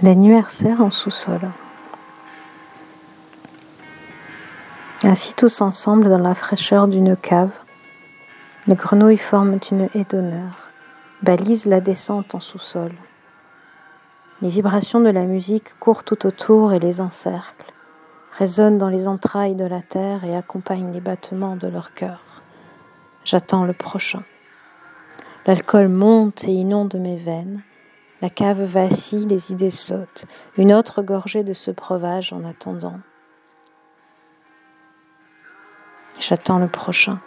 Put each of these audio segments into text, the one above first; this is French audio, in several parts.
L'anniversaire en sous-sol. Ainsi tous ensemble dans la fraîcheur d'une cave, les grenouilles forment une haie d'honneur, balisent la descente en sous-sol. Les vibrations de la musique courent tout autour et les encerclent, résonnent dans les entrailles de la terre et accompagnent les battements de leur cœur. J'attends le prochain. L'alcool monte et inonde mes veines. La cave vacille, les idées sautent. Une autre gorgée de ce breuvage en attendant. J'attends le prochain.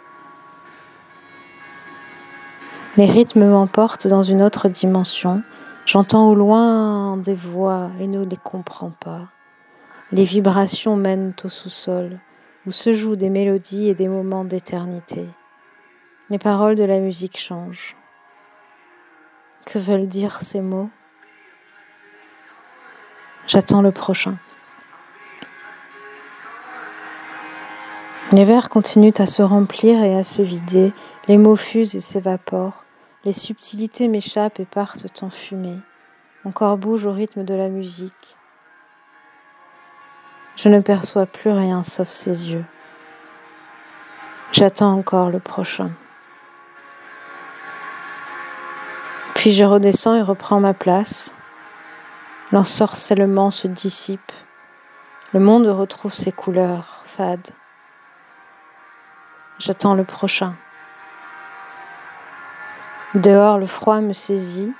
Les rythmes m'emportent dans une autre dimension. J'entends au loin des voix et ne les comprends pas. Les vibrations mènent au sous-sol, où se jouent des mélodies et des moments d'éternité. Les paroles de la musique changent. Que veulent dire ces mots? J'attends le prochain. Les vers continuent à se remplir et à se vider, les mots fusent et s'évaporent, les subtilités m'échappent et partent en fumée. Mon corps bouge au rythme de la musique. Je ne perçois plus rien sauf ses yeux. J'attends encore le prochain. Puis je redescends et reprends ma place. L'ensorcellement se dissipe. Le monde retrouve ses couleurs fades. J'attends le prochain. Dehors, le froid me saisit,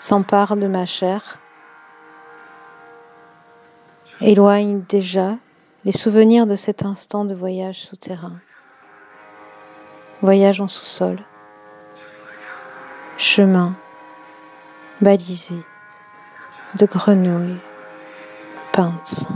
s'empare de ma chair, éloigne déjà les souvenirs de cet instant de voyage souterrain. Voyage en sous-sol. Chemin balisé de grenouilles peintes.